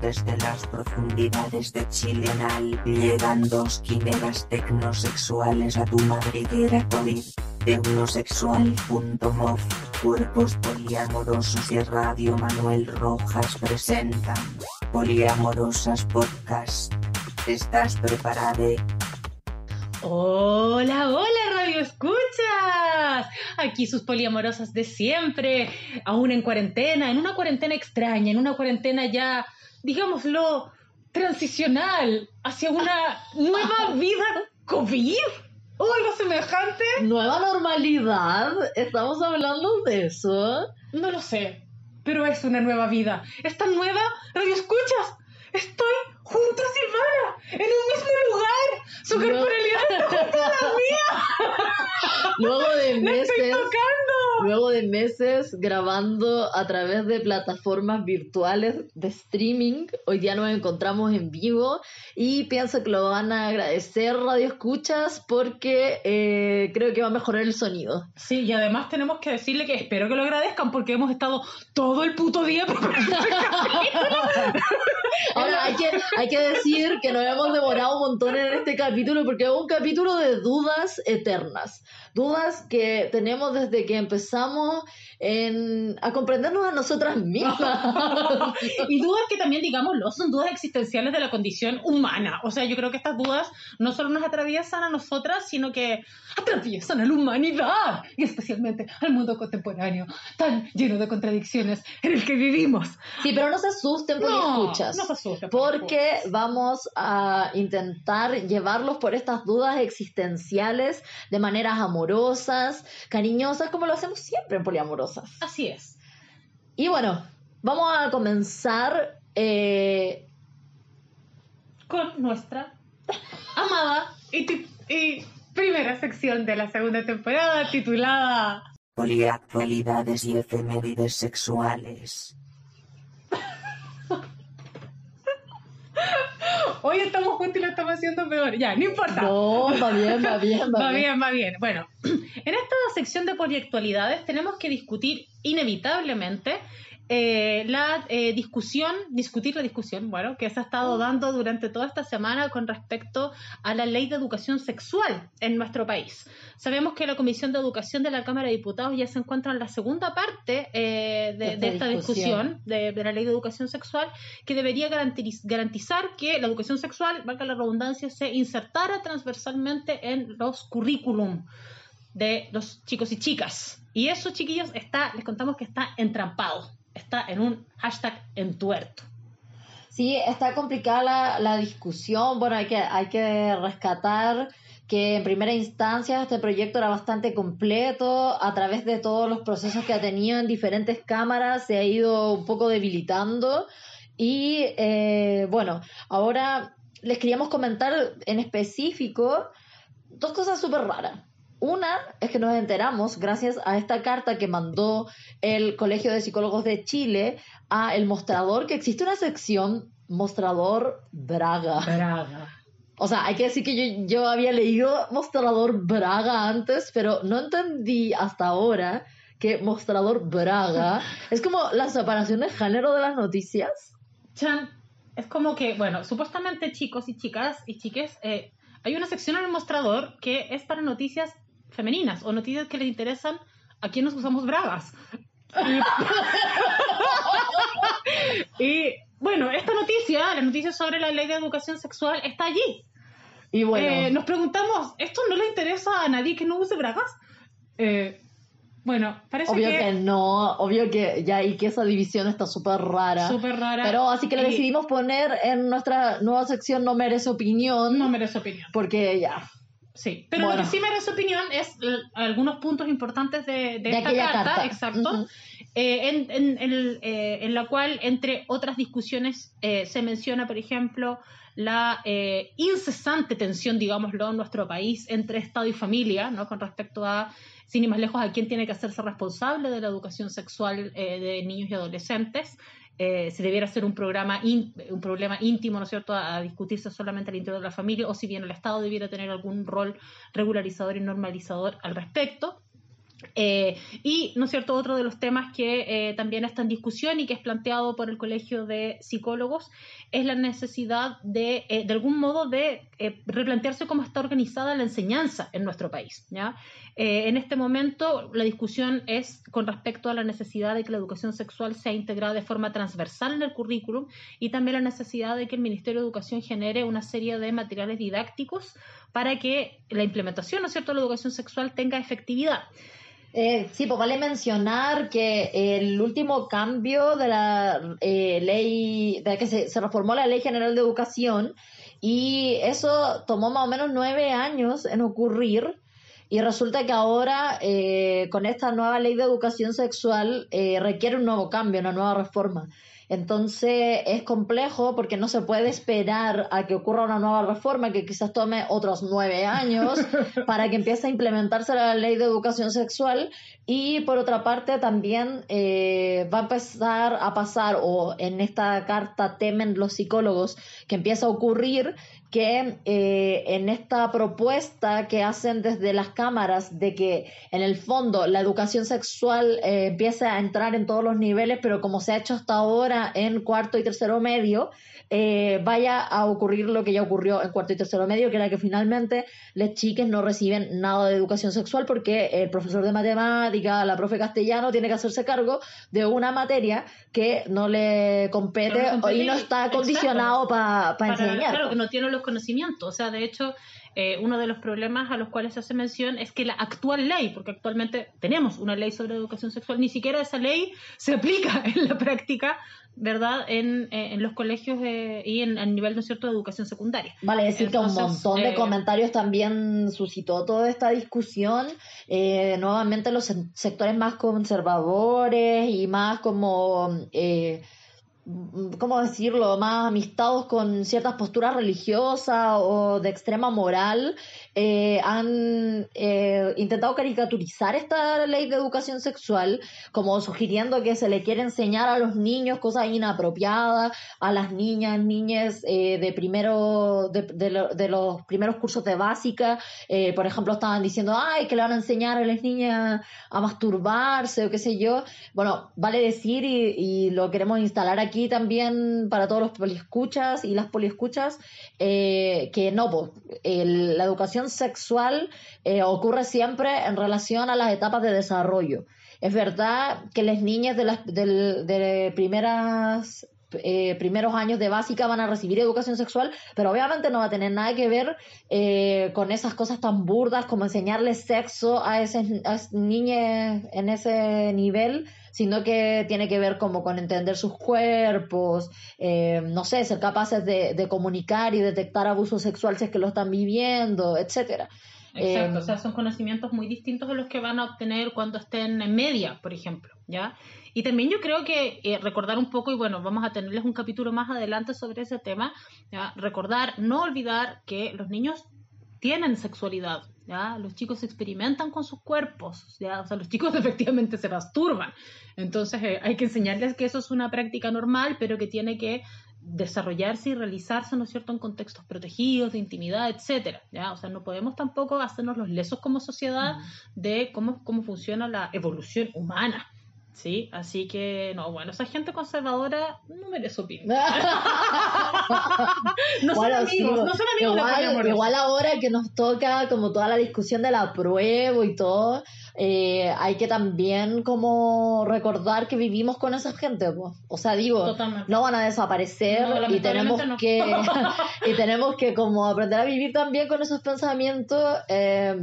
Desde las profundidades de Chilenal llegan dos quimeras tecnosexuales a tu madriguera COVID. Tecnosexual.mov Cuerpos poliamorosos y Radio Manuel Rojas presentan Poliamorosas Podcast. ¿Estás preparado? Hola, hola, Radio Escuchas. Aquí sus poliamorosas de siempre, aún en cuarentena, en una cuarentena extraña, en una cuarentena ya, digámoslo, transicional hacia una nueva vida COVID o algo semejante. Nueva normalidad, estamos hablando de eso. No lo sé, pero es una nueva vida. Esta nueva, Radio Escuchas, estoy junto a Silvana, en un mismo lugar. Su No. corporalidad está junto a la mía. Luego de ¡La estoy meses, tocando! luego de meses grabando a través de plataformas virtuales de streaming, hoy día nos encontramos en vivo y pienso que lo van a agradecer Radio Escuchas porque eh, creo que va a mejorar el sonido. Sí, y además tenemos que decirle que espero que lo agradezcan porque hemos estado todo el puto día preparando capítulo. Ahora hay que, hay que decir que nos hemos demorado un montón en este capítulo porque es un capítulo de dudas eternas. Dudas que tenemos desde que empezamos en- a comprendernos a nosotras mismas. Y dudas que también, digámoslo, son dudas existenciales de la condición humana. O sea, yo creo que estas dudas no solo nos atraviesan a nosotras, sino que atraviesan a la humanidad y especialmente al mundo contemporáneo, tan lleno de contradicciones en el que vivimos. Sí, pero no se asusten por No, escuchas. no se asusten, por Vamos a intentar llevarlos por estas dudas existenciales de maneras amorosas, cariñosas, como lo hacemos siempre en Poliamorosas. Así es. Y bueno, vamos a comenzar eh, Con nuestra amada y primera sección de la segunda temporada titulada Poliactualidades y efemérides sexuales. Hoy estamos juntos y lo estamos haciendo peor. Ya, no importa. No, va bien, va bien, va, Va bien. bien, va bien. Bueno, en esta sección de poliactualidades tenemos que discutir inevitablemente eh, la eh, discusión, discutir la discusión, bueno, que se ha estado dando durante toda esta semana con respecto a la ley de educación sexual en nuestro país. Sabemos que la Comisión de Educación de la Cámara de Diputados ya se encuentra en la segunda parte eh, de, Esta de esta discusión. discusión de, de la ley de educación sexual que debería garantiz- garantizar que la educación sexual, valga la redundancia, se insertara transversalmente en los currículum de los chicos y chicas. Y eso, chiquillos, está, les contamos que está entrampado, está en un hashtag entuerto. Sí, está complicada la, la discusión. Bueno, hay que, hay que rescatar que en primera instancia este proyecto era bastante completo. A través de todos los procesos que ha tenido en diferentes cámaras se ha ido un poco debilitando. Y eh, bueno, ahora les queríamos comentar en específico dos cosas súper raras. Una es que nos enteramos, gracias a esta carta que mandó el Colegio de Psicólogos de Chile a el mostrador, que existe una sección mostrador Braga. Braga. O sea, hay que decir que yo, yo había leído mostrador Braga antes, pero no entendí hasta ahora que mostrador Braga es como la separación de género de las noticias. Chan, es como que, bueno, supuestamente chicos y chicas y chiques, eh, hay una sección en el mostrador que es para noticias femeninas o noticias que les interesan a quienes usamos bragas. Y, bueno, esta noticia, la noticia sobre la ley de educación sexual, está allí. Y bueno, Eh, nos preguntamos, ¿esto no le interesa a nadie que no use bragas? Eh, bueno, parece obvio que, que no, obvio que ya y que esa división está súper rara. súper rara. Pero así que y decidimos poner en nuestra nueva sección No merece opinión, No merece opinión. porque ya. Sí, pero Bueno. lo que sí merece opinión es algunos puntos importantes de, de De esta carta, carta. exacto, eh, en, en el, eh, en la cual, entre otras discusiones, eh, se menciona, por ejemplo, la incesante tensión, digámoslo, en nuestro país entre Estado y familia, ¿no? con respecto a, sin ir más lejos, a quién tiene que hacerse responsable de la educación sexual de niños y adolescentes. Eh, si debiera ser un programa un problema íntimo, ¿no es cierto?, a discutirse solamente al interior de la familia, o si bien el Estado debiera tener algún rol regularizador y normalizador al respecto. Eh, y, ¿no es cierto?, otro de los temas que eh, también está en discusión y que es planteado por el Colegio de Psicólogos es la necesidad de, eh, de algún modo, de replantearse cómo está organizada la enseñanza en nuestro país. ¿ya? en este momento, la discusión es con respecto a la necesidad de que la educación sexual sea integrada de forma transversal en el currículum y también la necesidad de que el Ministerio de Educación genere una serie de materiales didácticos para que la implementación, ¿no es cierto?, de la educación sexual tenga efectividad. Eh, sí, pues vale mencionar que el último cambio de la eh, ley, de que se, reformó la Ley General de Educación y eso tomó más o menos nueve años en ocurrir y resulta que ahora eh, con esta nueva ley de educación sexual eh, requiere un nuevo cambio, una nueva reforma. Entonces es complejo porque no se puede esperar a que ocurra una nueva reforma que quizás tome otros nueve años para que empiece a implementarse la ley de educación sexual y por otra parte también eh, va a empezar a pasar o en esta carta temen los psicólogos que empieza a ocurrir que eh, en esta propuesta que hacen desde las cámaras de que en el fondo la educación sexual eh, empiece a entrar en todos los niveles, pero como se ha hecho hasta ahora en cuarto y tercero medio, eh, vaya a ocurrir lo que ya ocurrió en cuarto y tercero medio, que era que finalmente las chicas no reciben nada de educación sexual porque el profesor de matemática, la profe castellano, tiene que hacerse cargo de una materia que no le compete, y no está condicionado para enseñar. Claro, que no tiene los conocimientos. O sea, de hecho, eh, uno de los problemas a los cuales se hace mención es que la actual ley, porque actualmente tenemos una ley sobre educación sexual, ni siquiera esa ley se aplica en la práctica ¿verdad? En, eh, en los colegios y en, a nivel, ¿no cierto?, de educación secundaria. Vale, decir que un montón de eh, comentarios también suscitó toda esta discusión. Eh, nuevamente los sectores más conservadores y más como... Eh, ¿cómo decirlo?, más amistados con ciertas posturas religiosas o de extrema moral, eh, han eh, intentado caricaturizar esta ley de educación sexual, como sugiriendo que se le quiere enseñar a los niños cosas inapropiadas, a las niñas, niñas eh, de primero, de, de, los primeros cursos de básica, por ejemplo, estaban diciendo, ay, que le van a enseñar a las niñas a masturbarse o qué sé yo. Bueno, vale decir y, lo queremos instalar aquí también para todos los poliescuchas y las poliescuchas eh, que no, pues, la educación sexual eh, ocurre siempre en relación a las etapas de desarrollo. Es verdad que las niñas de las primeras eh, primeros años de básica van a recibir educación sexual, pero obviamente no va a tener nada que ver con esas cosas tan burdas como enseñarles sexo a esas niñas en ese nivel sino que tiene que ver como con entender sus cuerpos, eh, no sé, ser capaces de, comunicar y detectar abuso sexual si es que lo están viviendo, etcétera. Exacto, o sea, son conocimientos muy distintos de los que van a obtener cuando estén en media, por ejemplo, ¿ya? Y también yo creo que eh, recordar un poco, y bueno, vamos a tenerles un capítulo más adelante sobre ese tema, ¿ya? recordar, no olvidar que los niños tienen sexualidad, ¿ya? Los chicos experimentan con sus cuerpos, ¿ya? O sea, los chicos efectivamente se masturban. Entonces eh, hay que enseñarles que eso es una práctica normal, pero que tiene que desarrollarse y realizarse, ¿no es cierto?, en contextos protegidos, de intimidad, etcétera, ¿ya? O sea, no podemos tampoco hacernos los lesos como sociedad de cómo, cómo funciona la evolución humana, Sí, así que, no, bueno, esa gente conservadora no merece opinar. no, son amigos, no son amigos, igual, igual ahora que nos toca como toda la discusión de la prueba y todo, eh, hay que también como recordar que vivimos con esa gente, pues. o sea, digo, no van a desaparecer y tenemos que y tenemos que como aprender a vivir también con esos pensamientos eh,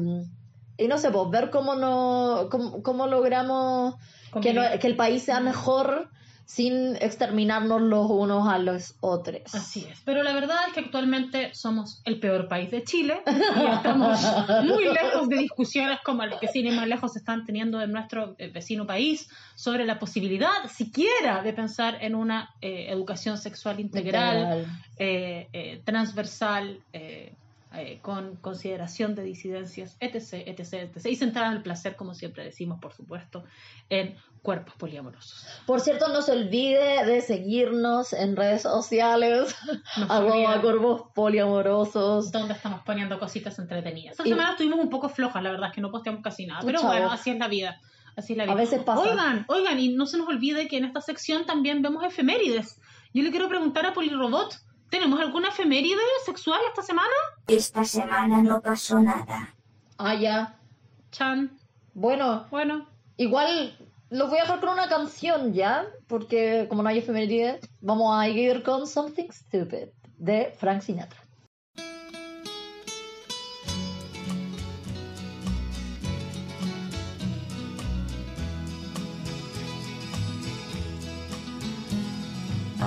y no sé, pues ver cómo no cómo, cómo logramos que, que el país sea mejor sin exterminarnos los unos a los otros. Así es. Pero la verdad es que actualmente somos el peor país de Chile y estamos muy lejos de discusiones como las que sin ir más lejos están teniendo en nuestro eh, vecino país sobre la posibilidad siquiera de pensar en una eh, educación sexual integral, eh, transversal eh, con consideración de disidencias, etc., etc., etc., y centrada en el placer, como siempre decimos, por supuesto, en cuerpos poliamorosos. Por cierto, no se olvide de seguirnos en redes sociales, arroba cuerpos poliamorosos. Donde estamos poniendo cositas entretenidas. Esta semana estuvimos un poco flojas, la verdad es que no posteamos casi nada, pero bueno, así es la vida. Así es la vida. A veces pasa. Oigan, oigan, y no se nos olvide que en esta sección también vemos efemérides. Yo le quiero preguntar a Polirobot, ¿Tenemos alguna efeméride sexual esta semana? Esta semana no pasó nada. Ah, ya. Chan. Bueno. Bueno. Igual lo voy a dejar con una canción ya, porque como no hay efeméride, vamos a ir con Something Stupid de Frank Sinatra.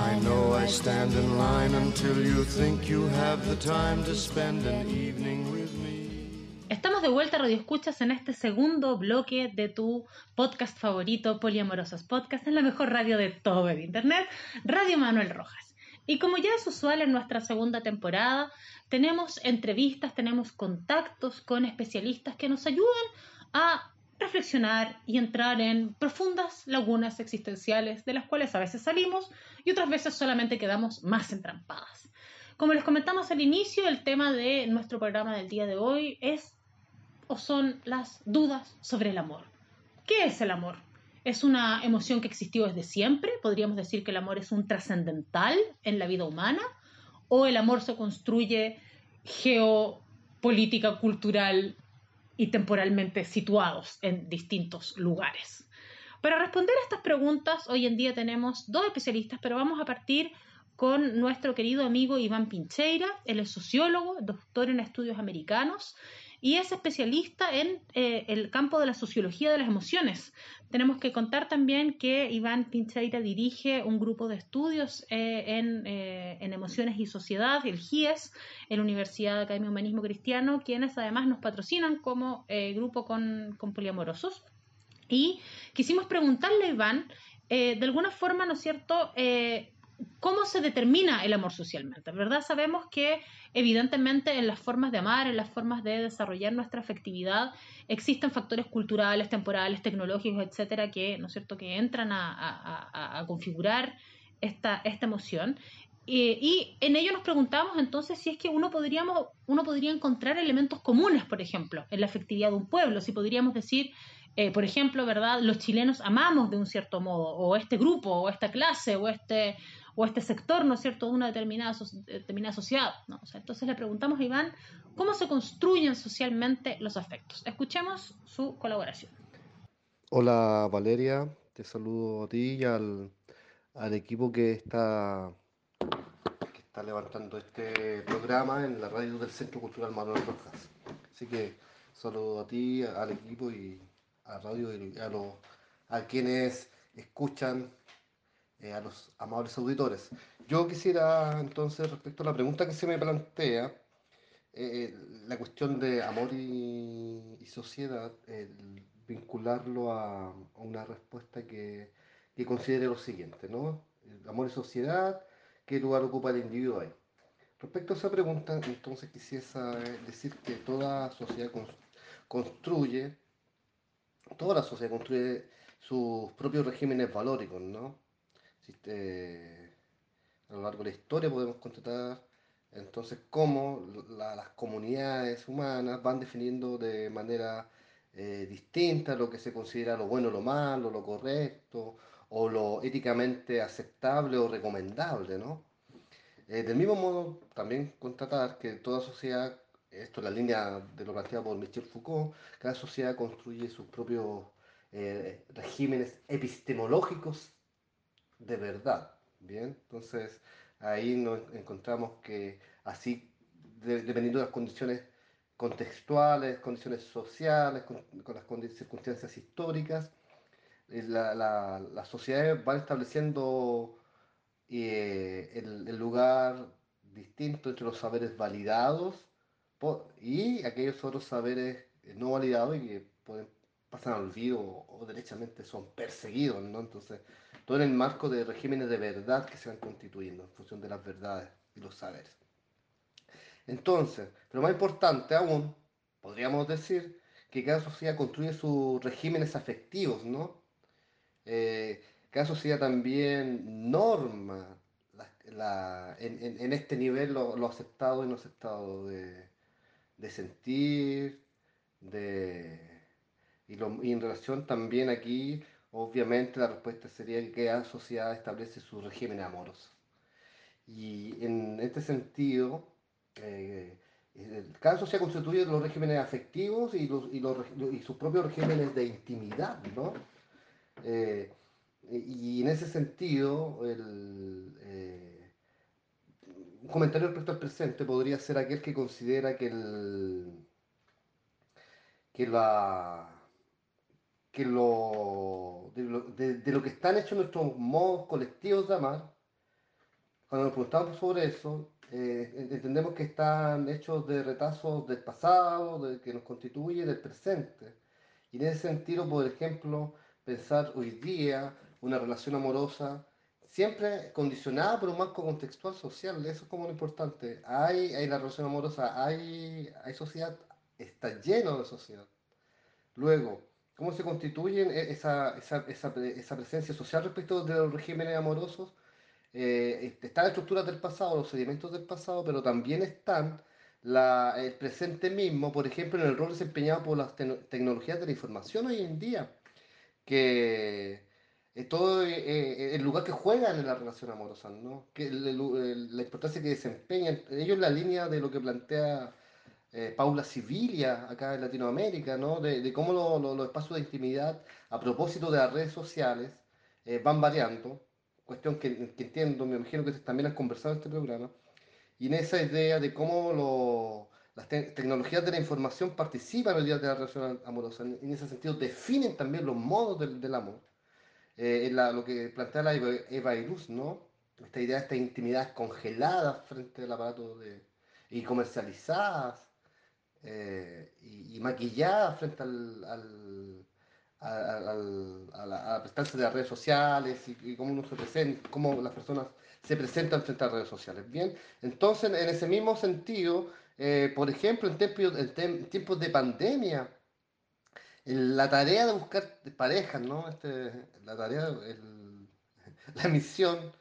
I know I stand in line until you think you have the time to spend an evening with me. Estamos de vuelta, Radio Escuchas, en este segundo bloque de tu podcast favorito, Poliamorosos Podcast, en la mejor radio de todo el Internet, Radio Manuel Rojas. Y como ya es usual en nuestra segunda temporada, tenemos entrevistas, tenemos contactos con especialistas que nos ayudan a reflexionar y entrar en profundas lagunas existenciales de las cuales a veces salimos y otras veces solamente quedamos más entrampadas. Como les comentamos al inicio, el tema de nuestro programa del día de hoy es o son las dudas sobre el amor. ¿Qué es el amor? ¿Es una emoción que existió desde siempre? ¿Podríamos decir que el amor es un trascendental en la vida humana? ¿O el amor se construye geopolítica, cultural y temporalmente situados en distintos lugares. Para responder a estas preguntas, hoy en día tenemos dos especialistas, pero vamos a partir con nuestro querido amigo Iván Pincheira. Él es sociólogo, doctor en estudios americanos y es especialista en eh, el campo de la sociología de las emociones. Tenemos que contar también que Iván Pincheira dirige un grupo de estudios eh, eh, en, emociones y sociedad, el GIES, en la Universidad de Academia Humanismo Cristiano, quienes además nos patrocinan como grupo con, con, poliamorosos. Y quisimos preguntarle a Iván, de alguna forma, ¿no es cierto?, cómo se determina el amor socialmente, ¿verdad? Sabemos que evidentemente en las formas de amar, en las formas de desarrollar nuestra afectividad, existen factores culturales, temporales, tecnológicos, etcétera, que, ¿no es cierto?, que entran a, configurar esta, esta emoción. y en ello nos preguntamos entonces si es que uno, podríamos, uno podría encontrar elementos comunes, por ejemplo, en la afectividad de un pueblo, si podríamos decir eh, por ejemplo, ¿verdad? Los chilenos amamos de un cierto modo, o este grupo, o esta clase, o este, o este sector, ¿no es cierto?, de una determinada, determinada sociedad. entonces le preguntamos a Iván cómo se construyen socialmente los afectos. Escuchemos su colaboración. Hola Valeria, te saludo a ti y al, al equipo que está, que está levantando este programa en la radio del Centro Cultural Manuel Rojas. Así que saludo a ti, al equipo y a radio y a, los, a quienes escuchan, eh, a los amables auditores. Yo quisiera entonces, respecto a la pregunta que se me plantea, eh, la cuestión de amor y, sociedad, vincularlo a, una respuesta que, que, considere lo siguiente, ¿no? amor y sociedad, ¿qué lugar ocupa el individuo ahí? Respecto a esa pregunta, entonces quisiera decir que toda sociedad construye toda la sociedad construye sus propios regímenes valóricos, ¿no? A lo largo de la historia podemos constatar entonces cómo las comunidades humanas van definiendo de manera eh, distinta lo que se considera lo bueno, lo malo, lo correcto, o lo éticamente aceptable o recomendable, ¿no? Eh, del mismo modo, también constatar que toda sociedad esto es la línea de lo planteado por Michel Foucault, cada sociedad construye sus propios eh, regímenes epistemológicos de verdad. Bien, entonces ahí nos encontramos que así, dependiendo de las condiciones contextuales, condiciones sociales, con, las circunstancias históricas, eh, las sociedades van estableciendo eh, el lugar distinto entre los saberes validados y aquellos otros saberes eh, no validados y que pueden al olvido o, derechamente son perseguidos, ¿no? Entonces, todo en el marco de regímenes de verdad que se van constituyendo en función de las verdades y los saberes. Entonces, pero más importante aún, podríamos decir que cada sociedad construye sus regímenes afectivos, ¿no? Eh, cada sociedad también norma la- en, este nivel lo, lo aceptado y no aceptado de, sentir, de, y, y en relación también aquí, obviamente la respuesta sería que cada sociedad establece su régimen amoroso. Y en este sentido, eh, cada sociedad constituye los regímenes afectivos y, los, y, los y sus propios regímenes de intimidad, ¿no? Eh, y en ese sentido, el, eh, un comentario respecto al presente podría ser aquel que considera que, el, que, la, que lo, de, lo, de- de lo que están hechos nuestros modos colectivos de amar, cuando nos preguntamos sobre eso, eh, entendemos que están hechos de retazos del pasado, de, que nos constituye del presente. Y en ese sentido, por ejemplo, pensar hoy día una relación amorosa siempre condicionada por un marco contextual social, eso es como lo importante. Hay, hay la relación amorosa, hay, hay sociedad, está lleno de sociedad. Luego, ¿cómo se constituyen e- esa, esa, esa, esa presencia social respecto de los regímenes amorosos? eh, están estructuras del pasado, los sedimentos del pasado, pero también están la- el presente mismo, por ejemplo, en el rol desempeñado por las tecno- tecnologías de la información hoy en día, que eh, todo eh, eh, el lugar que juegan en la relación amorosa, ¿no? Que el- el- la importancia que desempeñan, ellos la línea de lo que plantea eh, Paula Sibilia acá en Latinoamérica, ¿no? De, de cómo lo- lo- los espacios de intimidad a propósito de las redes sociales eh, van variando, cuestión que, que entiendo, me imagino que también han conversado en este programa, y en esa idea de cómo lo- las te- tecnologías de la información participan hoy día de la relación amorosa, en, en ese sentido definen también los modos del, del amor, eh, en lo que plantea la Eva, Eva Iluz, ¿no? Esta idea de estas intimidades congeladas frente al aparato de, y comercializadas eh, y, y maquillada frente al, al, al- a, la, a la prestancia de las redes sociales y, y cómo uno se cómo las personas se presentan frente a las redes sociales. Bien, entonces en ese mismo sentido, eh, por ejemplo, en, tiempos- en tiempos de pandemia, la tarea de buscar parejas, ¿no? Este, la tarea, el- la misión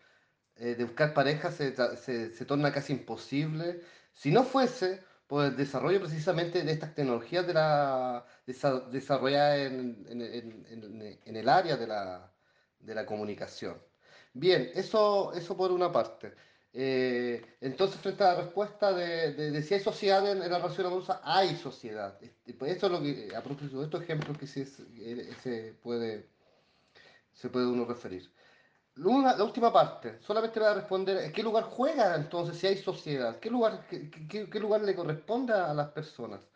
eh, de buscar pareja se, se, se torna casi imposible si no fuese por el desarrollo precisamente de estas tecnologías de la, desa- desarrolladas en, en- en- en- el área de la, de la comunicación. Bien, eso, eso por una parte. Eh, entonces, frente a la respuesta de, de- de si hay sociedad en, en la relación amorosa, hay sociedad. Este, pues Esto es lo que, a propósito de estos ejemplos que se, se puede, se puede uno referir. La última parte, solamente voy a responder, ¿en qué lugar juega entonces si hay sociedad? ¿Qué lugar, qué, qué- qué lugar le corresponde a las personas?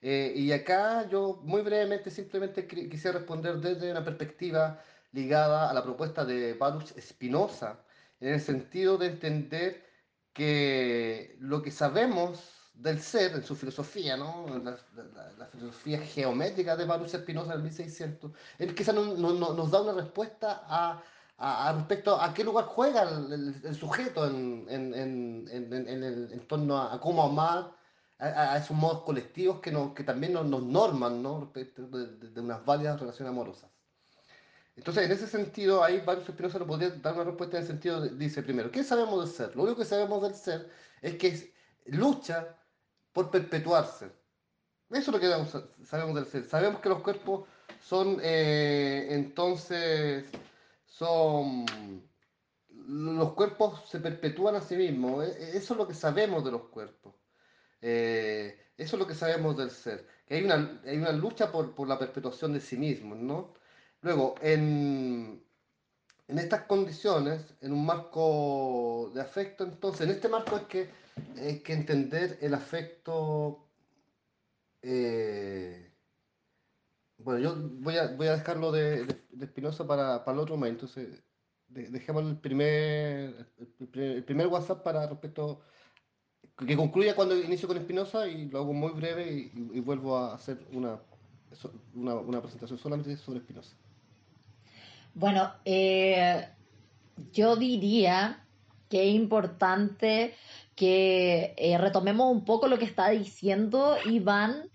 Eh, y acá yo muy brevemente simplemente qui- quisiera responder desde una perspectiva ligada a la propuesta de Baruch Spinoza, en el sentido de entender que lo que sabemos del ser, en su filosofía, ¿no? La, la- la filosofía geométrica de Baruch Spinoza del 1600, es que esa no- no- no- nos da una respuesta a a, a respecto a qué lugar juega el, el- el sujeto en, en- en- en- el, en torno a, a cómo amar, a, a- esos modos colectivos que, nos, que también nos, nos norman, ¿no? respecto de, de- de unas válidas relaciones amorosas. Entonces, en ese sentido, ahí varios Spinoza nos podría dar una respuesta en el sentido, de- dice primero, ¿qué sabemos del ser? Lo único que sabemos del ser es que es- lucha por perpetuarse. Eso es lo que sabemos del ser. Sabemos que los cuerpos son, eh, entonces, son, los cuerpos se perpetúan a sí mismos. E- e- Eso es lo que sabemos de los cuerpos. Eh, eso es lo que sabemos del ser. Que hay una, hay una lucha por, por la perpetuación de sí mismos, ¿no? Luego, en, en estas condiciones, en un marco de afecto, entonces, en este marco es que hay que entender el afecto. eh, bueno, yo voy a, voy a dejarlo de, de, para, para el otro momento. Entonces, de- dejemos el primer, el, primer WhatsApp para respecto, que concluya cuando inicio con Spinoza y lo hago muy breve y, vuelvo a hacer una, una, una presentación solamente sobre Spinoza. Bueno, eh, yo diría que es importante que eh, retomemos un poco lo que está diciendo Iván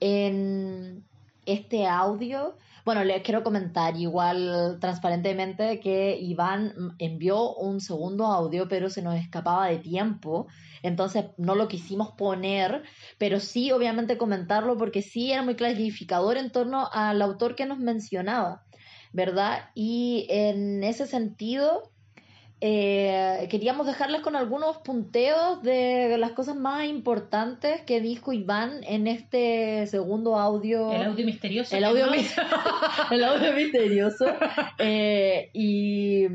en este audio. Bueno, les quiero comentar igual transparentemente que Iván envió un segundo audio, pero se nos escapaba de tiempo, entonces no lo quisimos poner, pero sí obviamente comentarlo porque sí era muy clarificador en torno al autor que nos mencionaba, ¿verdad? Y en ese sentido, eh, queríamos dejarles con algunos punteos de las cosas más importantes que dijo Iván en este segundo audio. El audio misterioso. El audio, el audio misterioso. Eh, y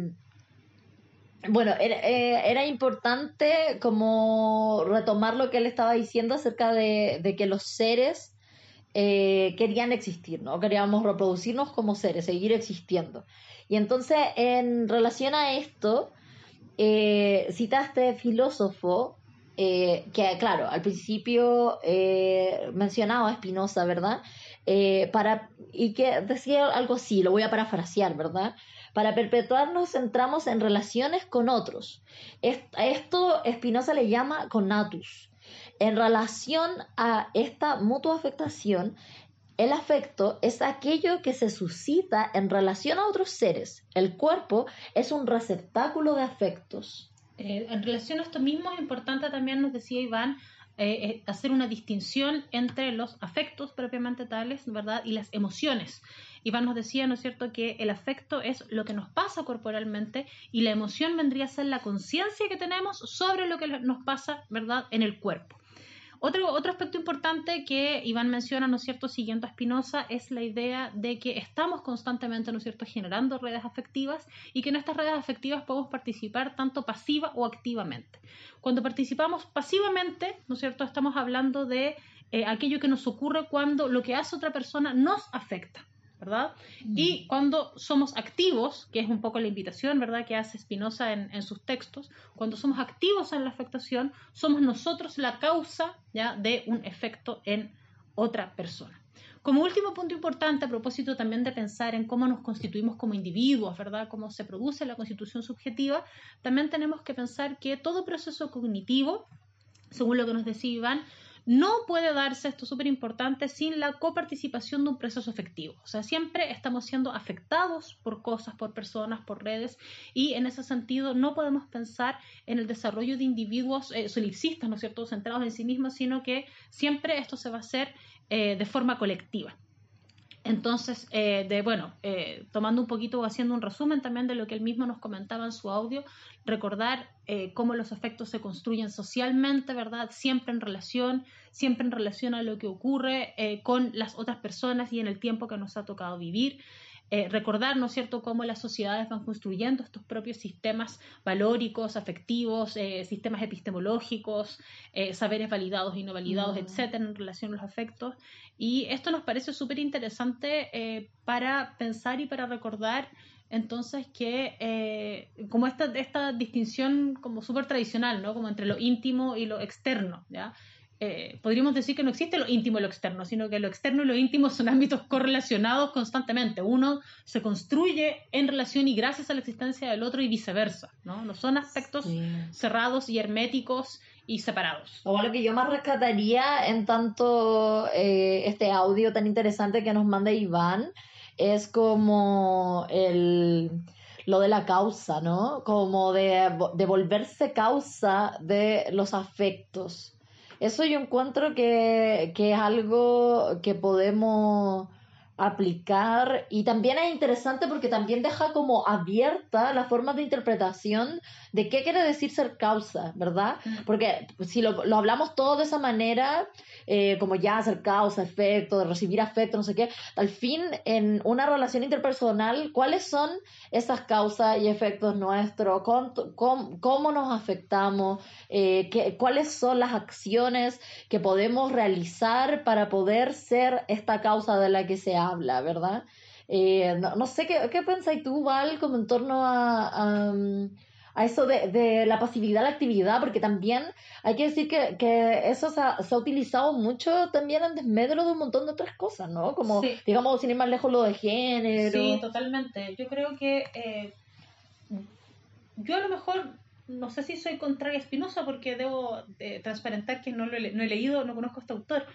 bueno, eh, era, importante como retomar lo que él estaba diciendo acerca de, que los seres querían existir, ¿no? Queríamos reproducirnos como seres, seguir existiendo. Y entonces, en relación a esto, eh, citaste filósofo eh, que, claro, al principio eh, mencionaba a Spinoza, ¿verdad? Eh, para, y que decía algo así, lo voy a parafrasear, ¿verdad? Para perpetuarnos centramos en relaciones con otros. Esto Spinoza le llama conatus. En relación a esta mutua afectación, el afecto es aquello que se suscita en relación a otros seres. El cuerpo es un receptáculo de afectos. Eh, en relación a esto mismo es importante también, nos decía Iván, eh, eh, hacer una distinción entre los afectos propiamente tales, ¿verdad? Y las emociones. Iván nos decía, ¿no es cierto?, que el afecto es lo que nos pasa corporalmente y la emoción vendría a ser la conciencia que tenemos sobre lo que nos pasa, ¿verdad?, en el cuerpo. Otro, otro aspecto importante que Iván menciona, ¿no es cierto?, siguiendo a Spinoza, es la idea de que estamos constantemente, ¿no es cierto?, generando redes afectivas y que en estas redes afectivas podemos participar tanto pasiva o activamente. Cuando participamos pasivamente, ¿no es cierto?, estamos hablando de eh, aquello que nos ocurre cuando lo que hace otra persona nos afecta. ¿Verdad? Y cuando somos activos, que es un poco la invitación, ¿verdad?, que hace Spinoza en, sus textos, cuando somos activos en la afectación, somos nosotros la causa, ¿ya?, de un efecto en otra persona. Como último punto importante, a propósito también de pensar en cómo nos constituimos como individuos, ¿verdad?, cómo se produce la constitución subjetiva, también tenemos que pensar que todo proceso cognitivo, según lo que nos decía Iván, no puede darse, esto es súper importante, sin la coparticipación de un proceso efectivo. O sea, siempre estamos siendo afectados por cosas, por personas, por redes, y en ese sentido no podemos pensar en el desarrollo de individuos eh, solipsistas, ¿no es cierto?, centrados en sí mismos, sino que siempre esto se va a hacer eh, de forma colectiva. Entonces, eh, de, bueno, eh, tomando un poquito o haciendo un resumen también de lo que él mismo nos comentaba en su audio, recordar eh, cómo los efectos se construyen socialmente, ¿verdad? Siempre en relación, siempre en relación a lo que ocurre con las otras personas y en el tiempo que nos ha tocado vivir. Eh, recordar, ¿no es cierto?, cómo las sociedades van construyendo estos propios sistemas valóricos, afectivos, eh, sistemas epistemológicos, eh, saberes validados y no validados, mm. etcétera, en relación a los afectos. Y esto nos parece súper interesante para pensar y para recordar entonces que como esta, esta distinción como súper tradicional, ¿no? Como entre lo íntimo y lo externo, ¿ya? Eh, podríamos decir que no existe lo íntimo y lo externo, sino que lo externo y lo íntimo son ámbitos correlacionados constantemente. Uno se construye en relación y gracias a la existencia del otro y viceversa, ¿no? No son aspectos cerrados y herméticos y separados. O lo que yo más rescataría en tanto eh, este audio tan interesante que nos manda Iván es como el lo de la causa, ¿no? Como de, de volverse causa de los afectos. Eso yo encuentro que, que es algo que podemos aplicar y también es interesante porque también deja como abierta la forma de interpretación de qué quiere decir ser causa, ¿verdad? Porque si lo, lo hablamos todo de esa manera, eh, como ya ser causa, efecto, de recibir afecto, no sé qué, al fin en una relación interpersonal, ¿cuáles son esas causas y efectos nuestros? ¿Cómo, cómo, nos afectamos? Eh, qué, ¿Cuáles son las acciones que podemos realizar para poder ser esta causa de la que se habla, ¿verdad? Eh, no, sé, ¿qué, qué pensáis tú, Val, como en torno a, a eso de, de, la pasividad la actividad, porque también hay que decir que, que eso se ha, se ha, utilizado mucho también en desmedro de un montón de otras cosas, ¿no? Como, digamos, sin ir más lejos, lo de género. Sí, totalmente. Yo creo que eh, yo a lo mejor no sé si soy contraria a Spinoza porque debo eh, transparentar que no, lo he, no he leído, no conozco a este autor,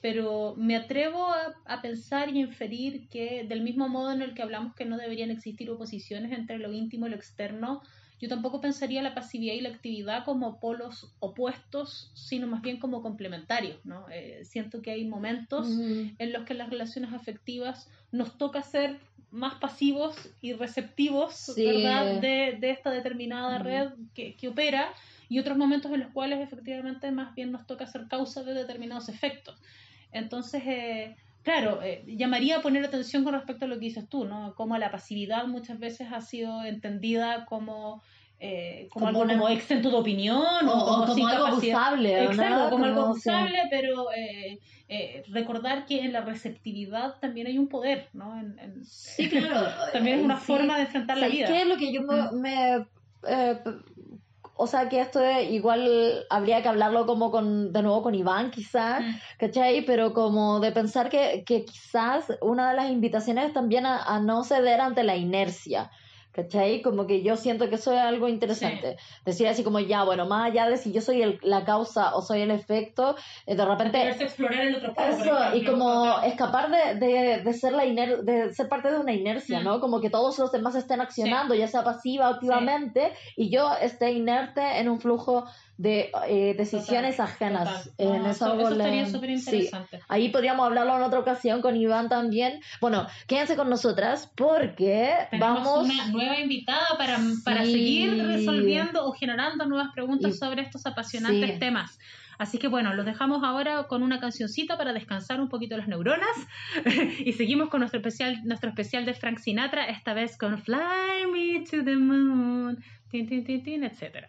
pero me atrevo a, a, pensar y inferir que del mismo modo en el que hablamos que no deberían existir oposiciones entre lo íntimo y lo externo, yo tampoco pensaría la pasividad y la actividad como polos opuestos, sino más bien como complementarios. ¿no? Eh, siento que hay momentos en los que las relaciones afectivas nos toca ser más pasivos y receptivos ¿verdad? De, de, esta determinada red que, que opera y otros momentos en los cuales efectivamente más bien nos toca ser causa de determinados efectos. Entonces, eh, claro, eh, llamaría a poner atención con respecto a lo que dices tú, ¿no? Como la pasividad muchas veces ha sido entendida como eh, como, algo como exento de opinión o, como, algo abusable. Exacto, como, algo abusable, pero eh, eh, recordar que en la receptividad también hay un poder, ¿no? En, sí, claro. también es una forma de enfrentar la vida. ¿Qué es lo que yo me... Mm. me o sea que esto igual habría que hablarlo como con, de nuevo con Iván quizás, mm. ¿cachai? Pero como de pensar que, que quizás una de las invitaciones es también a, no ceder ante la inercia. ¿Cachai? Como que yo siento que eso es algo interesante. Decir así como, ya, bueno, más allá de si yo soy el, la causa o soy el efecto, eh, de repente... explorar el otro Eso, y como escapar de, de, de ser la iner de ser parte de una inercia, mm. ¿no? Como que todos los demás estén accionando, ya sea pasiva o activamente, y yo esté inerte en un flujo de eh, decisiones ajenas. en eso, eso estaría súper interesante. Ahí podríamos hablarlo en otra ocasión con Iván también. Bueno, quédense con nosotras porque Tenemos vamos... una nueva invitada para, para seguir resolviendo o generando nuevas preguntas sobre estos apasionantes temas. Así que bueno, los dejamos ahora con una cancioncita para descansar un poquito las neuronas y seguimos con nuestro especial, nuestro especial de Frank Sinatra, esta vez con Fly Me to the Moon, tin, tin, tin, tin, etcétera.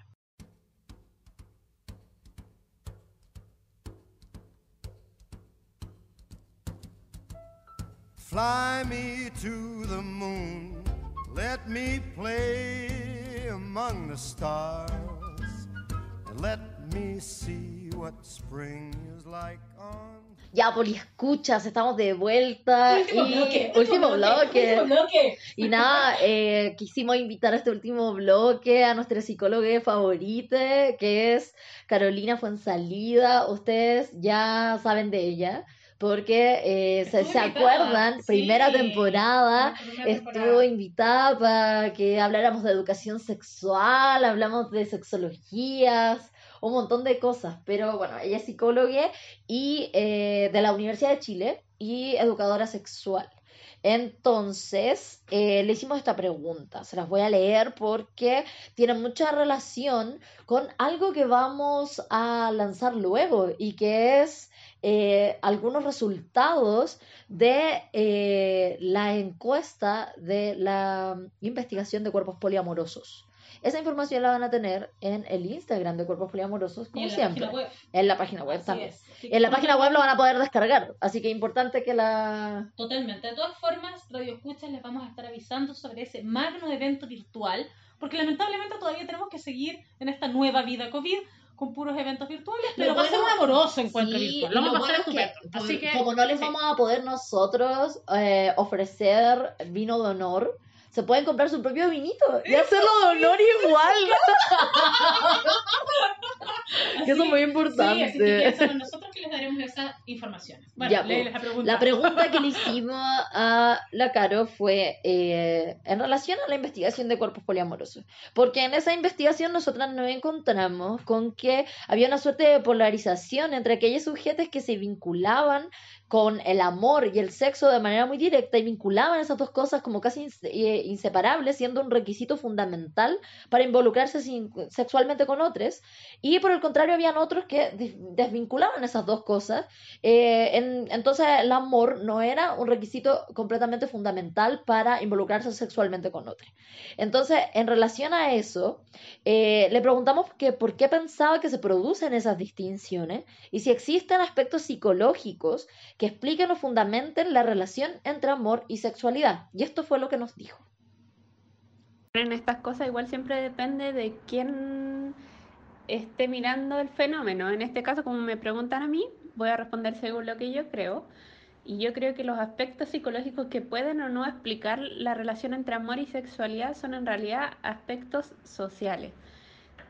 Fly me to the moon, let me play among the stars, and let me see what spring is like on. Ya, Poli, escuchas, estamos de vuelta. Último y... bloque. Último bloque. Bloque. Y nada, eh, quisimos invitar a este último bloque a nuestra psicóloga favorita, que es Carolina Fuensalida. Ustedes ya saben de ella porque eh, se, se, acuerdan, primera temporada, estuvo invitada para que habláramos de educación sexual, hablamos de sexologías, un montón de cosas, pero bueno, ella es psicóloga y eh, de la Universidad de Chile y educadora sexual. Entonces, eh, le hicimos esta pregunta, se las voy a leer porque tiene mucha relación con algo que vamos a lanzar luego y que es eh, algunos resultados de eh, la encuesta de la investigación de cuerpos poliamorosos. Esa información la van a tener en el Instagram de Cuerpos Poliamorosos, como siempre. En la página web también. En la página web lo van a poder descargar, así que importante que la... Totalmente. De todas formas, Radio Escuchas les vamos a estar avisando sobre ese magno evento virtual, porque lamentablemente todavía tenemos que seguir en esta nueva vida COVID, con puros eventos virtuales, pero va a ser un amoroso encuentro virtual. Lo vamos a hacer Así que, como no les vamos a poder nosotros eh, ofrecer vino de honor, se pueden comprar su propio vinito y hacerlo de honor igual. que eso es muy importante. Sí, así que nosotros que les daremos esa información. Bueno, ya, la, pregunta. la pregunta que le hicimos a la Caro fue eh, en relación a la investigación de cuerpos poliamorosos. Porque en esa investigación nosotras nos encontramos con que había una suerte de polarización entre aquellos sujetos que se vinculaban con el amor y el sexo de manera muy directa y vinculaban esas dos cosas como casi eh, inseparables, siendo un requisito fundamental para involucrarse sexualmente con otros. Y por el contrario, habían otros que desvinculaban esas dos cosas. Eh, entonces, el amor no era un requisito completamente fundamental para involucrarse sexualmente con otros. Entonces, en relación a eso, eh, le preguntamos que por qué pensaba que se producen esas distinciones y si existen aspectos psicológicos que expliquen o fundamenten la relación entre amor y sexualidad. Y esto fue lo que nos dijo. En estas cosas igual siempre depende de quién esté mirando el fenómeno. En este caso, como me preguntan a mí, voy a responder según lo que yo creo. Y yo creo que los aspectos psicológicos que pueden o no explicar la relación entre amor y sexualidad son en realidad aspectos sociales.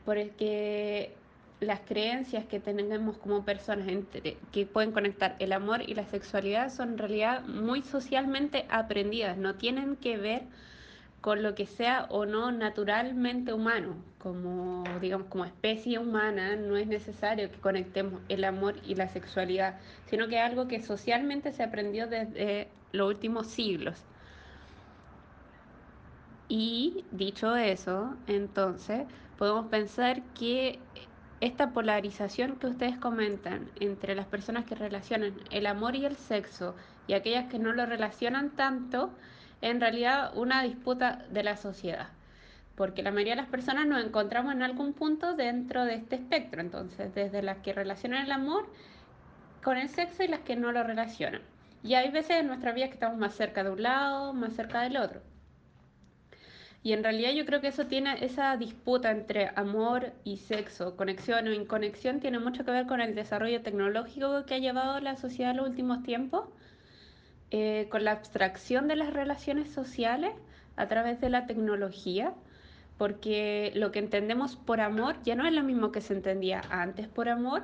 porque las creencias que tenemos como personas entre, que pueden conectar el amor y la sexualidad son en realidad muy socialmente aprendidas, no tienen que ver con lo que sea o no naturalmente humano, como digamos como especie humana, no es necesario que conectemos el amor y la sexualidad, sino que es algo que socialmente se aprendió desde los últimos siglos. Y dicho eso, entonces podemos pensar que esta polarización que ustedes comentan entre las personas que relacionan el amor y el sexo y aquellas que no lo relacionan tanto, en realidad una disputa de la sociedad, porque la mayoría de las personas nos encontramos en algún punto dentro de este espectro, entonces desde las que relacionan el amor con el sexo y las que no lo relacionan. Y hay veces en nuestra vida que estamos más cerca de un lado, más cerca del otro. Y en realidad yo creo que eso tiene, esa disputa entre amor y sexo, conexión o inconexión, tiene mucho que ver con el desarrollo tecnológico que ha llevado la sociedad en los últimos tiempos eh, con la abstracción de las relaciones sociales a través de la tecnología, porque lo que entendemos por amor ya no es lo mismo que se entendía antes por amor,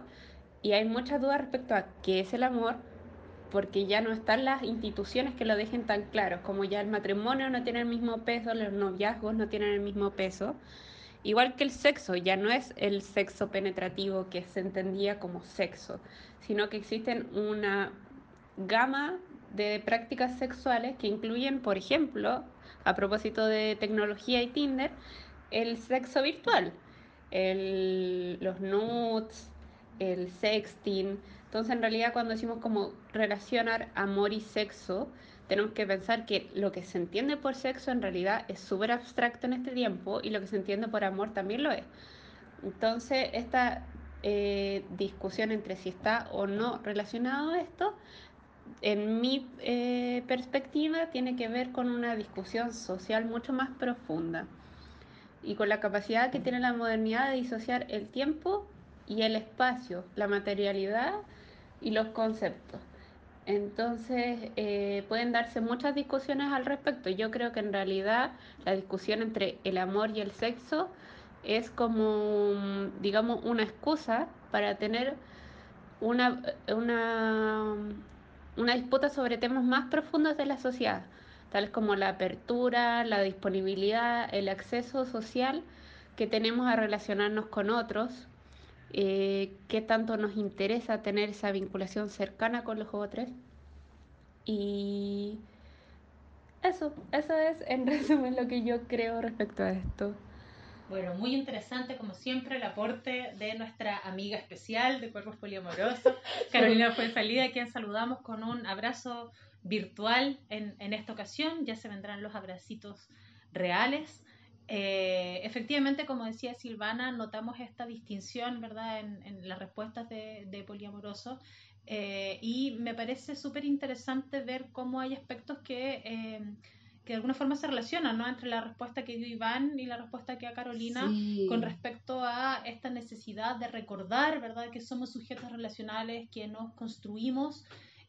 y hay muchas dudas respecto a qué es el amor, porque ya no están las instituciones que lo dejen tan claro, como ya el matrimonio no tiene el mismo peso, los noviazgos no tienen el mismo peso. Igual que el sexo, ya no es el sexo penetrativo que se entendía como sexo, sino que existen una gama de prácticas sexuales que incluyen, por ejemplo, a propósito de tecnología y Tinder, el sexo virtual, los nudes, el sexting. Entonces, en realidad, cuando decimos como relacionar amor y sexo, tenemos que pensar que lo que se entiende por sexo en realidad es súper abstracto en este tiempo y lo que se entiende por amor también lo es. Entonces, esta eh, discusión entre si está o no relacionado esto en mi eh, perspectiva, tiene que ver con una discusión social mucho más profunda y con la capacidad que tiene la modernidad de disociar el tiempo y el espacio, la materialidad y los conceptos. Entonces eh, pueden darse muchas discusiones al respecto. Yo creo que en realidad la discusión entre el amor y el sexo es como, digamos, una excusa para tener una, una una disputa sobre temas más profundos de la sociedad, tales como la apertura, la disponibilidad, el acceso social que tenemos a relacionarnos con otros, eh, qué tanto nos interesa tener esa vinculación cercana con los otros. Y eso, eso es en resumen lo que yo creo respecto a esto. Bueno, muy interesante, como siempre, el aporte de nuestra amiga especial de Cuerpos Poliamorosos, Carolina Fue Salida, a quien saludamos con un abrazo virtual en, en esta ocasión. Ya se vendrán los abracitos reales. Eh, efectivamente, como decía Silvana, notamos esta distinción, ¿verdad?, en, en las respuestas de, de poliamoroso. Eh, y me parece súper interesante ver cómo hay aspectos que eh, que de alguna forma se relacionan, ¿no? Entre la respuesta que dio Iván y la respuesta que da Carolina con respecto a esta necesidad de recordar, ¿verdad? Que somos sujetos relacionales, que nos construimos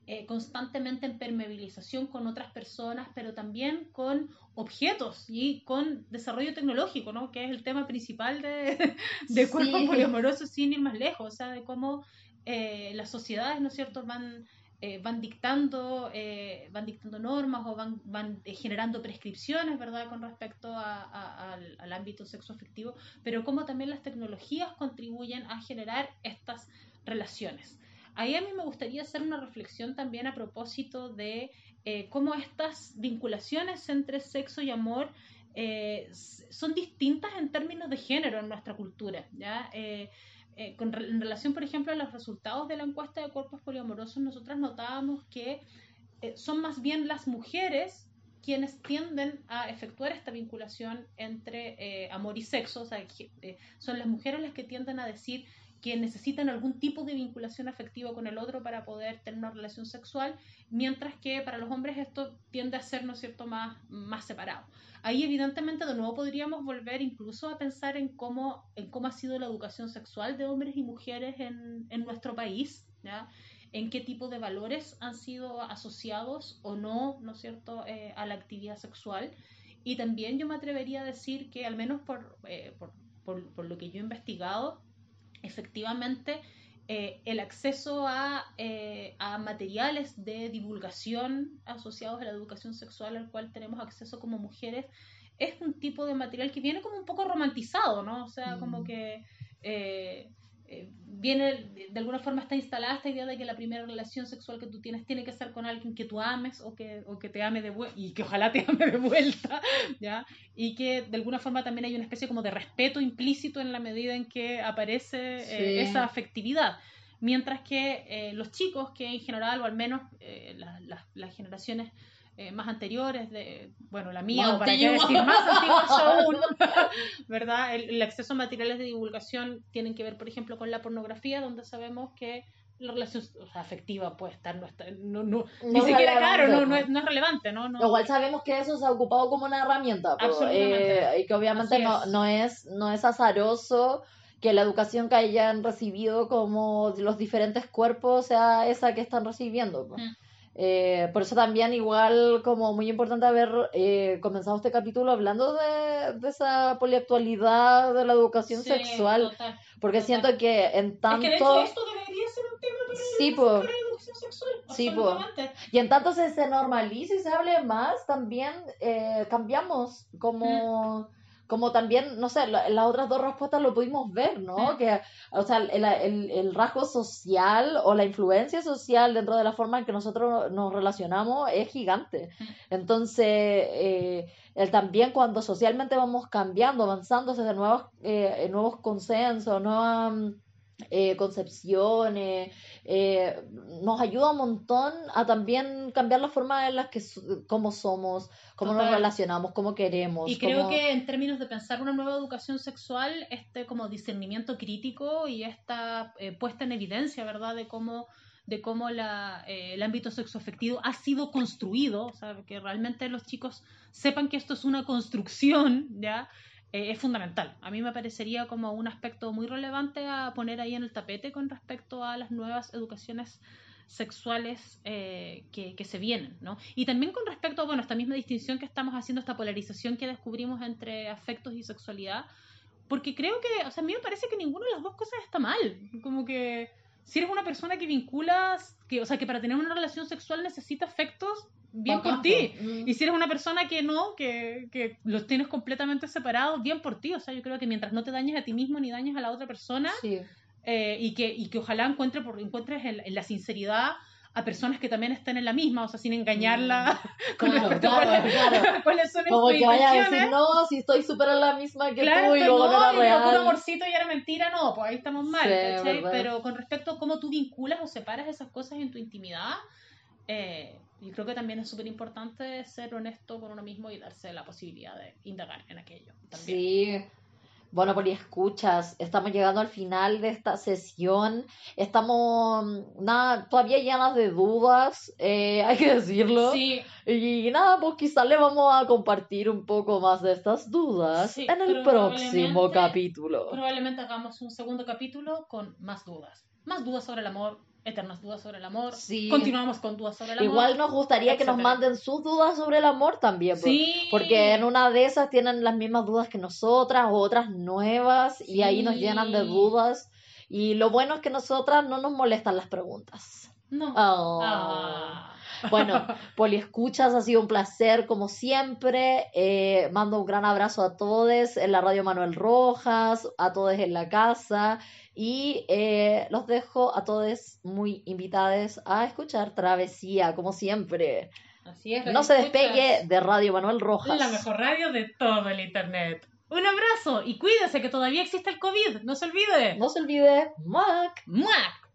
eh, constantemente en permeabilización con otras personas, pero también con objetos y con desarrollo tecnológico, ¿no? Que es el tema principal de, de cuerpos poliamorosos sin ir más lejos, o sea, de cómo eh, las sociedades, ¿no es cierto?, van eh, van dictando eh, van dictando normas o van, eh, generando prescripciones verdad con respecto al, ámbito sexoafectivo pero cómo también las tecnologías contribuyen a generar estas relaciones. Ahí a mí me gustaría hacer una reflexión también a propósito de cómo estas vinculaciones entre sexo y amor son distintas en términos de género en nuestra cultura ya eh, en relación, por ejemplo, a los resultados de la encuesta de cuerpos poliamorosos, nosotras notábamos que eh, son más bien las mujeres quienes tienden a efectuar esta vinculación entre eh, amor y sexo, o sea, son las mujeres las que tienden a decir que necesitan algún tipo de vinculación afectiva con el otro para poder tener una relación sexual, mientras que para los hombres esto tiende a ser, ¿no es cierto?, más, más separado. Ahí evidentemente de nuevo podríamos volver incluso a pensar en cómo, en cómo ha sido la educación sexual de hombres y mujeres en, en nuestro país, ¿ya? en qué tipo de valores han sido asociados o no, ¿no es cierto?, eh, a la actividad sexual. Y también yo me atrevería a decir que, al menos por, eh, por por, por lo que yo he investigado, efectivamente eh, el acceso a, eh, a, materiales de divulgación asociados a la educación sexual al cual tenemos acceso como mujeres es un tipo de material que viene como un poco romantizado, ¿no? O sea, como Mm. que eh, eh, viene, de alguna forma está instalada esta idea de que la primera relación sexual que tú tienes tiene que ser con alguien que tú ames o que, o que te ame de vuelta, y que ojalá te ame de vuelta, ¿ya? Y que de alguna forma también hay una especie como de respeto implícito en la medida en que aparece eh, esa afectividad. Mientras que eh, los chicos, que en general, o al menos eh, la- la- las generaciones eh, más anteriores, de, bueno, la mía, o para qué decir más antiguas aún, ¿verdad? El, el acceso a materiales de divulgación tienen que ver, por ejemplo, con la pornografía, donde sabemos que la relación o sea, afectiva puede estar, no está, no, no, ni siquiera claro, no, po. no, es, no es relevante, ¿no? no Igual sabemos que eso se ha ocupado como una herramienta, po, Absolutamente. eh, y que obviamente no, es. no, es, no es azaroso que la educación que hayan recibido como los diferentes cuerpos sea esa que están recibiendo. po. Mm. Eh, por eso también igual como muy importante haber eh, comenzado este capítulo hablando de, de esa poliactualidad de la educación Sí, sexual, total. porque total. siento que en Es tanto... que de hecho esto debería ser un tema para, Sí, la- po. para la educación sexual. Sí, po. Y en tanto se, se normalice y se hable más, también eh, cambiamos como, como también, no sé, la- las otras dos respuestas lo pudimos ver, ¿no? Que, o sea, el, el- el rasgo social o la influencia social dentro de la forma en que nosotros nos relacionamos es gigante. Entonces, eh, el también cuando socialmente vamos cambiando, avanzando hacia nuevos, eh, nuevos consensos, nuevas eh, concepciones, eh, nos ayuda un montón a también cambiar la forma en la que cómo somos, cómo nos relacionamos, cómo queremos. Y creo cómo- que en términos de pensar una nueva educación sexual, este como discernimiento crítico y esta eh, puesta en evidencia, ¿verdad?, de cómo de cómo la, eh, el ámbito sexoafectivo ha sido construido, o sea, que realmente los chicos sepan que esto es una construcción, ¿ya? Eh, es fundamental. A mí me parecería como un aspecto muy relevante a poner ahí en el tapete con respecto a las nuevas educaciones sexuales eh, que, que se vienen, ¿no? Y también con respecto a, bueno, esta misma distinción que estamos haciendo, esta polarización que descubrimos entre afectos y sexualidad, porque creo que, o sea, a mí me parece que ninguna de las dos cosas está mal, como que si eres una persona que vinculas, que, o sea, que para tener una relación sexual necesita afectos, bien por ti. po. Mm. Y si eres una persona que no, que, que los tienes completamente separados, bien por ti. O sea, yo creo que mientras no te dañes a ti mismo ni dañes a la otra persona, Sí. eh, y, que, y que ojalá encuentre por, encuentres en, en la sinceridad a personas que también estén en la misma, o sea, sin engañarla con Mm. Claro, respecto claro, a cuáles, claro. cuáles son Como que vaya a decir, no, si estoy súper en la misma que Claro, tú y luego no, no, era y lo puro real. amorcito y era mentira, no, pues ahí estamos mal, Sí. Pero con respecto a cómo tú vinculas o separas esas cosas en tu intimidad, eh, yo creo que también es súper importante ser honesto con uno mismo y darse la posibilidad de indagar en aquello. También. Sí. Bueno, Poli, escuchas, estamos llegando al final de esta sesión. Estamos, mm, nada, todavía llenas de dudas, eh, hay que decirlo. Sí, Y nada, pues quizás le vamos a compartir un poco más de estas dudas Sí, en el próximo capítulo. probablemente hagamos un segundo capítulo con más dudas. Más dudas sobre el amor, eternas dudas sobre el amor. Sí. Continuamos con dudas sobre el amor. Igual nos gustaría que nos manden sus dudas sobre el amor también, pues. Sí. Porque en una de esas tienen las mismas dudas que nosotras o otras nuevas y ahí nos llenan de dudas. Y lo bueno es que nosotras no nos molestan las preguntas. No. Oh. Ah. Bueno, Poli Escuchas, ha sido un placer como siempre. Eh, mando un gran abrazo a todos en la radio Manuel Rojas, a todos en la casa y eh, los dejo a todos muy invitados a escuchar Travesía, como siempre. Así es. No se despegue de Radio Manuel Rojas. La mejor radio de todo el internet. Un abrazo y cuídese que todavía existe el COVID. No se olvide. No se olvide, Mac. ¡Muac!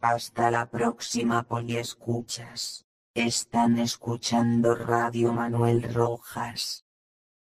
Hasta la próxima poliescuchas. Están escuchando Radio Manuel Rojas.